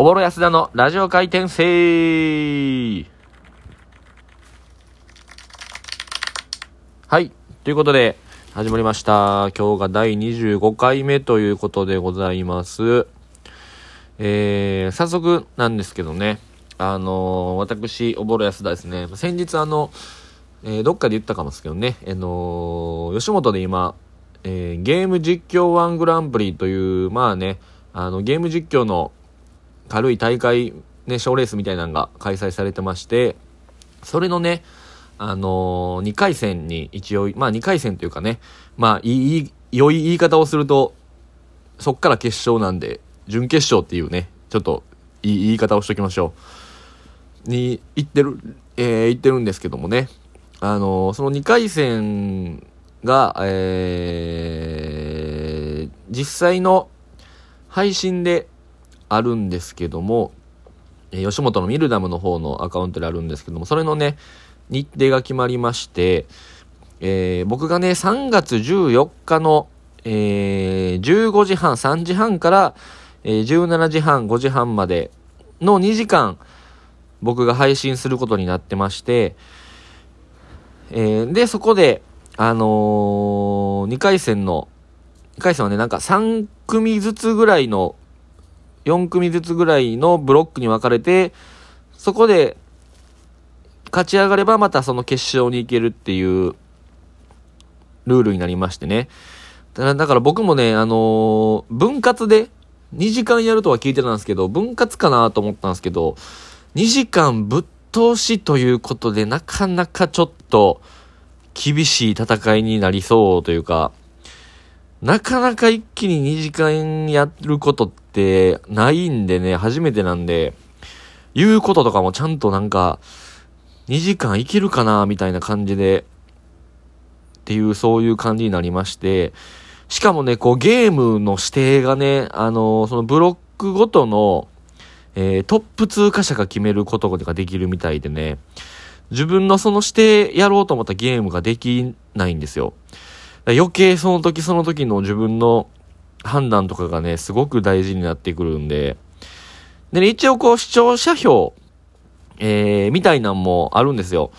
おぼろ安田のラジオ回転生はい。ということで、始まりました。今日が第25回目ということでございます。えー、早速なんですけどね、あのー私、おぼろ安田ですね、先日あの、えーどっかで言ったかもですけどね、あの吉本で今、えーゲーム実況ワングランプリという、まあね、あの、ゲーム実況の軽い大会、ね、賞レースみたいなのが開催されてまして、それのね、あのー、2回戦に一応、まあ2回戦というかね、まあいい、良い言い方をすると、そっから決勝なんで、準決勝っていうね、ちょっといい言い方をしときましょう。に行ってる、えー行ってるんですけどもね、あのーその2回戦が、えー実際の配信であるんですけども、え吉本のミルダムの方のアカウントであるんですけども、それのね、日程が決まりまして、えー僕がね、3月14日の、えー15時半、3時半から、えー17時半、5時半までの2時間、僕が配信することになってまして、えーで、そこで、あのー、2回戦の、2回戦はね、なんか3組ずつぐらいの、4組ずつぐらいのブロックに分かれて、そこで、勝ち上がればまたその決勝に行けるっていう、ルールになりましてね。だから僕もね、あのー分割で2時間やるとは聞いてたんですけど、分割かなと思ったんですけど、2時間ぶっ通しということで、なかなかちょっと厳しい戦いになりそうというか、なかなか一気に2時間やることってないんでね、初めてなんで、言うこととかもちゃんとなんか、2時間いけるかなみたいな感じで、っていう、そういう感じになりまして、しかもね、こうゲームの指定がね、あのそのブロックごとの、えートップ通過者が決めることができるみたいでね、自分のその指定やろうと思ったゲームができないんですよ。余計その時その時の自分の判断とかがね、すごく大事になってくるんで、でね、一応こう視聴者票、えー、みたいなんもあるんですよ。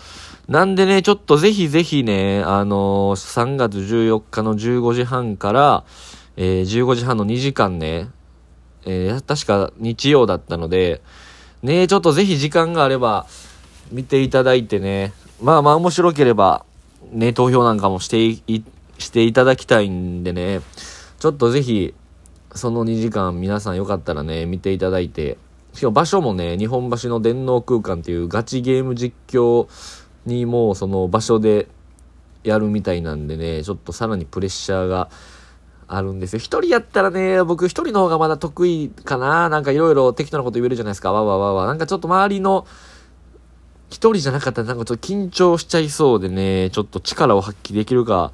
なんでね、ちょっとぜひぜひね、あのー3月14日の15時半から、えー15時半の2時間ね、えー確か日曜だったので、ね、ちょっとぜひ時間があれば、見ていただいてね、まあまあ面白ければ、ね、投票なんかもしてい、いしていただきたいんでね、ちょっとぜひ、その2時間皆さんよかったらね、見ていただいて、しかも場所もね、日本橋の電脳空間っていうガチゲーム実況にもうその場所でやるみたいなんでね、ちょっとさらにプレッシャーがあるんですよ。一人やったらね、僕一人の方がまだ得意かな。なんかいろいろ適当なこと言えるじゃないですか。わわわわ。なんかちょっと周りの一人じゃなかったらなんかちょっと緊張しちゃいそうでね、ちょっと力を発揮できるか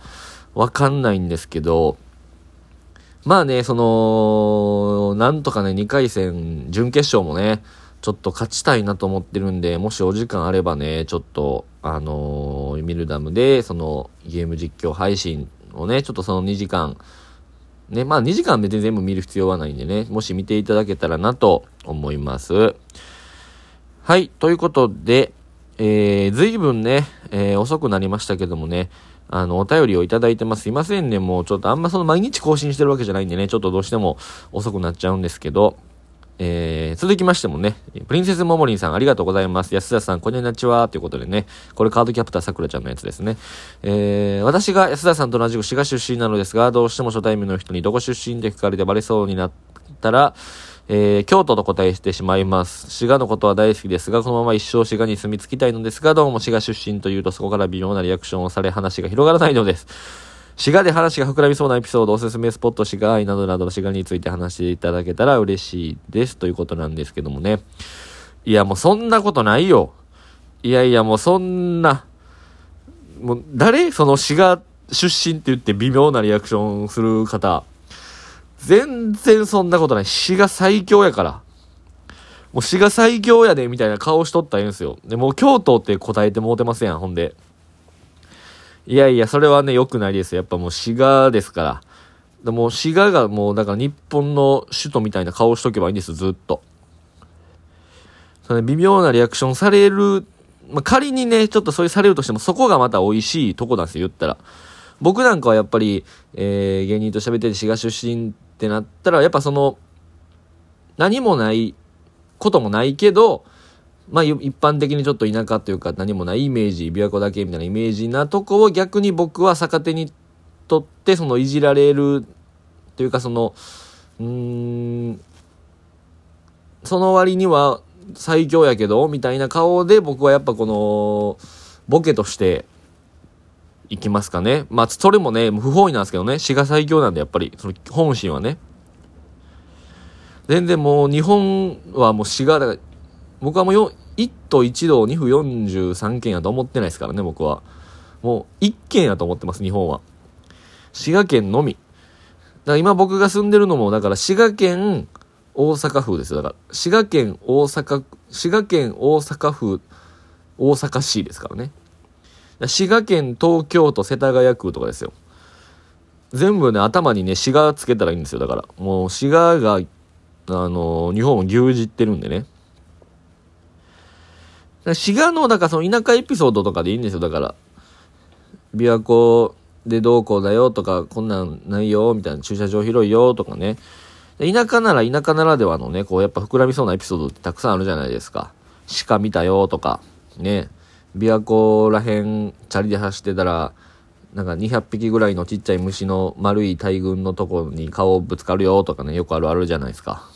わかんないんですけど、まあね、その、なんとかね、2回戦、準決勝もね、ちょっと勝ちたいなと思ってるんで、もしお時間あればね、ちょっと、あのーミルダムで、その、ゲーム実況配信をね、ちょっとその2時間、ね、まあ2時間別に全部見る必要はないんでね、もし見ていただけたらなと思います。はい、ということで、えー、ずいぶんね、えー遅くなりましたけどもね、あの、お便りをいただいてます。すいませんね、もうちょっとあんまその毎日更新してるわけじゃないんでね、ちょっとどうしても遅くなっちゃうんですけど、えー、続きましてもね、プリンセスモモリンさんありがとうございます。安田さん、こんにちは。ということでね、これカードキャプターさくらちゃんのやつですね。えー、私が安田さんと同じく滋賀出身なのですが、どうしても初対面の人にどこ出身で聞かれてバレそうになったら、えー、京都と答えしてしまいます。滋賀のことは大好きですが、このまま一生滋賀に住み着きたいのですが、どうも滋賀出身というとそこから微妙なリアクションをされ話が広がらないのです。滋賀で話が膨らみそうなエピソード、おすすめスポット、滋賀愛などなど滋賀について話していただけたら嬉しいです。ということなんですけどもね。いや、もうそんなことないよ。いやいや、もうそんな、もう誰？その滋賀出身って言って微妙なリアクションする方。全然そんなことない。滋賀最強やから。もう滋賀最強やで、みたいな顔しとったらええんすよ。で、もう京都って答えてもうてますやん、ほんで。いやいや、それはね、良くないですよ。やっぱもう滋賀ですから。でも滋賀がもう、だから日本の首都みたいな顔しとけばいいんです、ずっと。その微妙なリアクションされる、まあ、仮にね、ちょっとそれされるとしても、そこがまた美味しいとこなんですよ、言ったら。僕なんかはやっぱり、えー、芸人と喋ってて滋賀出身ってなったら、やっぱその、何もないこともないけど、まあ、一般的にちょっと田舎というか何もないイメージ、琵琶湖だけみたいなイメージなとこを逆に僕は逆手にとって、そのいじられるというかその、うん、その割には最強やけど、みたいな顔で僕はやっぱこの、ボケとしていきますかね。まあ、それもね、不本意なんですけどね、滋賀最強なんでやっぱり、その本心はね。全然もう日本はもう滋賀だから僕はもう1都1道2府43県やと思ってないですからね、僕は。もう1県やと思ってます、日本は。滋賀県のみ。だから今僕が住んでるのも、だから滋賀県大阪府ですよ。だから、滋賀県大阪、滋賀県大阪府、大阪市ですからね。滋賀県東京都世田谷区とかですよ。全部ね、頭にね、滋賀つけたらいいんですよ。だから、もう滋賀が、あの、日本を牛耳ってるんでね。滋賀の、だからその田舎エピソードとかでいいんですよ。だから、琵琶湖でどうこうだよとか、こんなんないよ、みたいな、駐車場広いよ、とかね。田舎なら田舎ならではのね、こうやっぱ膨らみそうなエピソードってたくさんあるじゃないですか。鹿見たよ、とか、ね。琵琶湖らへん、チャリで走ってたら、なんか200匹ぐらいのちっちゃい虫の丸い大群のとこに顔ぶつかるよとかね、よくあるあるじゃないですか。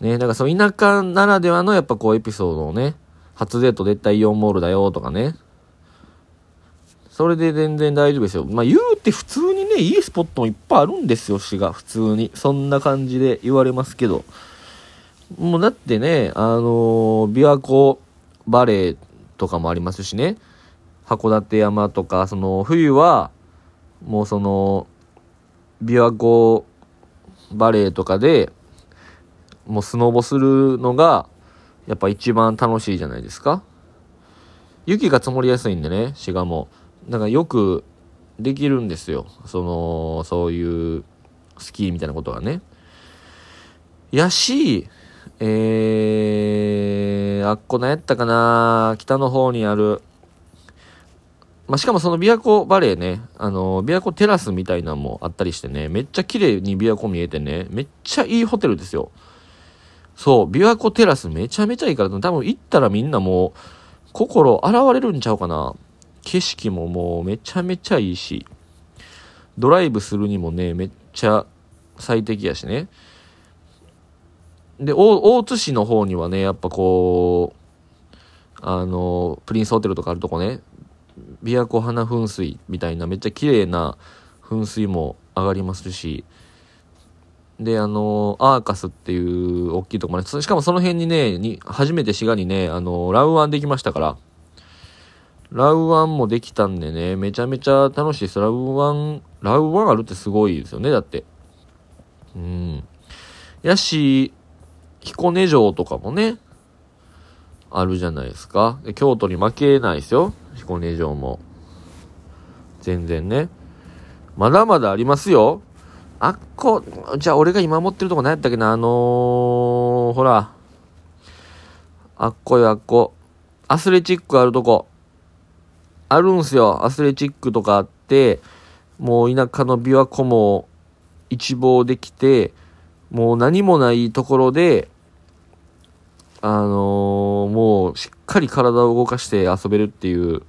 ね、だからそう田舎ならではのやっぱこうエピソードをね、初デート絶対イオンモールだよとかね。それで全然大丈夫ですよ。まあ言うて普通にね、いいスポットもいっぱいあるんですよ、市が。普通に。そんな感じで言われますけど。もうだってね、あのー、琵琶湖バレーとかもありますしね。函館山とか、その冬は、もうその、琵琶湖バレーとかで、もうスノボするのが、やっぱ一番楽しいじゃないですか。雪が積もりやすいんでね、滋賀も。だからよくできるんですよ。その、そういうスキーみたいなことがね。やし、えー、あっこ何やったかな？北の方にある、まあ、しかもその琵琶湖バレーね、あの、琵琶湖テラスみたいなのもあったりしてね、めっちゃ綺麗に琵琶湖見えてね、めっちゃいいホテルですよ。そう、琵琶湖テラスめちゃめちゃいいから、多分行ったらみんなもう、心洗われるんちゃうかな。景色ももうめちゃめちゃいいし、ドライブするにもね、めっちゃ最適やしね。で、大津市の方にはね、やっぱこう、あの、プリンスホテルとかあるとこね、琵琶湖花噴水みたいなめっちゃ綺麗な噴水も上がりますし、で、あの、アーカスっていう大きいとこまで、しかもその辺にね、に初めて滋賀にね、あの、ラウアンできましたから、ラウアンもできたんでね、めちゃめちゃ楽しいです。ラウアン、ラウアンあるってすごいですよね、だって。うん。やし、彦根城とかもね、あるじゃないですか。京都に負けないですよ、彦根城も。全然ね。まだまだありますよ。あっこ、じゃあ俺が今持ってるとこ何やったっけな、あのー、ほら。あっこよあっこ。アスレチックあるとこ。あるんすよ。アスレチックとかあって、もう田舎の琵琶湖も一望できて、もう何もないところで、あのー、もうしっかり体を動かして遊べるっていう。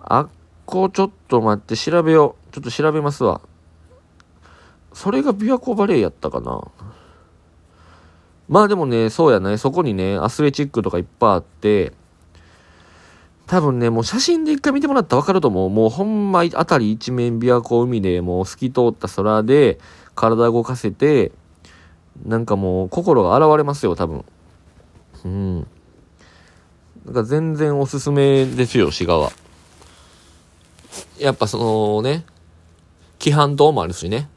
あっこちょっと待って調べよう。ちょっと調べますわ。それが琵琶湖バレーやったかな。まあでもね、そうやね、そこにね、アスレチックとかいっぱいあって、多分ね、もう写真で一回見てもらったらわかると思う。もうほんま、あたり一面琵琶湖海で、もう透き通った空で、体動かせて、なんかもう心が現れますよ、多分。うん。だか全然おすすめですよ、滋賀は。やっぱそのね、規範島もあるしね。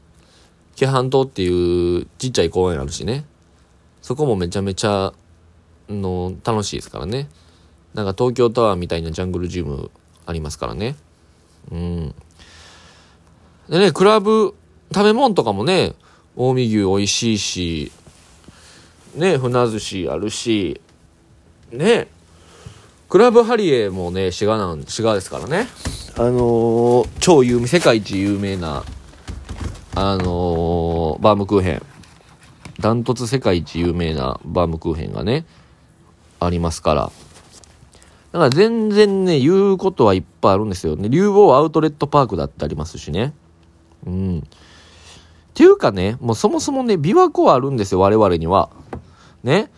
紀半島っていうちっちゃい公園あるしね。そこもめちゃめちゃ、の、楽しいですからね。なんか東京タワーみたいなジャングルジムありますからね。うん。でね、クラブ、食べ物とかもね、近江牛美味しいし、ね、船寿司あるし、ね、クラブハリエもね、滋賀なん、滋賀ですからね。あのー、超有名、世界一有名な、あのー、バームクーヘン。ダントツ世界一有名なバームクーヘンがね、ありますから。だから全然ね、言うことはいっぱいあるんですよね。竜坊アウトレットパークだってありますしね。うん。っていうかね、もうそもそもね、琵琶湖はあるんですよ、我々には。ね。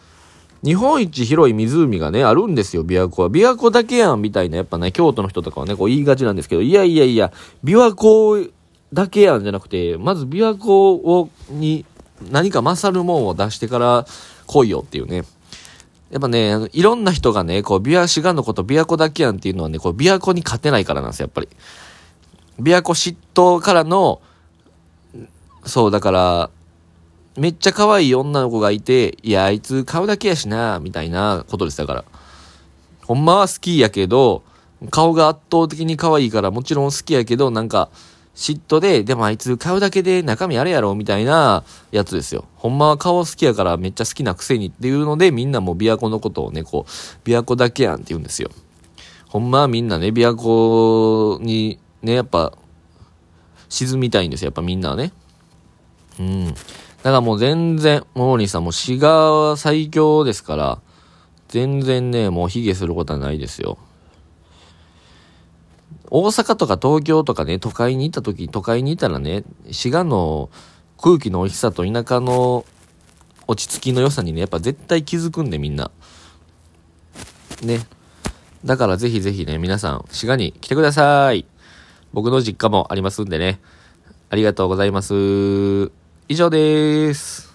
日本一広い湖がね、あるんですよ、琵琶湖は。琵琶湖だけやん、みたいな、やっぱね、京都の人とかはね、こう言いがちなんですけど、いやいやいや、琵琶湖だけやんじゃなくて、まず琵琶湖を、に何か勝るもんを出してから来いよっていうね。やっぱね、あのいろんな人がね、こう、琵琶、滋賀のこと琵琶湖だけやんっていうのはね、こう、琵琶湖に勝てないからなんですよ、やっぱり。琵琶湖嫉妬からの、そう、だから、めっちゃ可愛い女の子がいて、いや、あいつ顔だけやしな、みたいなことですだから。ほんまは好きやけど、顔が圧倒的に可愛いからもちろん好きやけど、なんか、嫉妬で、でもあいつ顔だけで中身あれやろみたいなやつですよ。ほんまは顔好きやからめっちゃ好きなくせにっていうので、みんなも琵琶湖のことをね、こう、琵琶湖だけやんって言うんですよ。ほんまはみんなね、琵琶湖にね、やっぱ、沈みたいんですよ。やっぱみんなはね。うん。だからもう全然、モーリーさんも滋賀最強ですから、全然ね、もう卑下することはないですよ。大阪とか東京とかね、都会に行った時、都会にいたらね、滋賀の空気の美味しさと田舎の落ち着きの良さにね、やっぱ絶対気づくんでみんな。ね。だからぜひぜひね、皆さん、滋賀に来てください。僕の実家もありますんでね。ありがとうございます。以上です。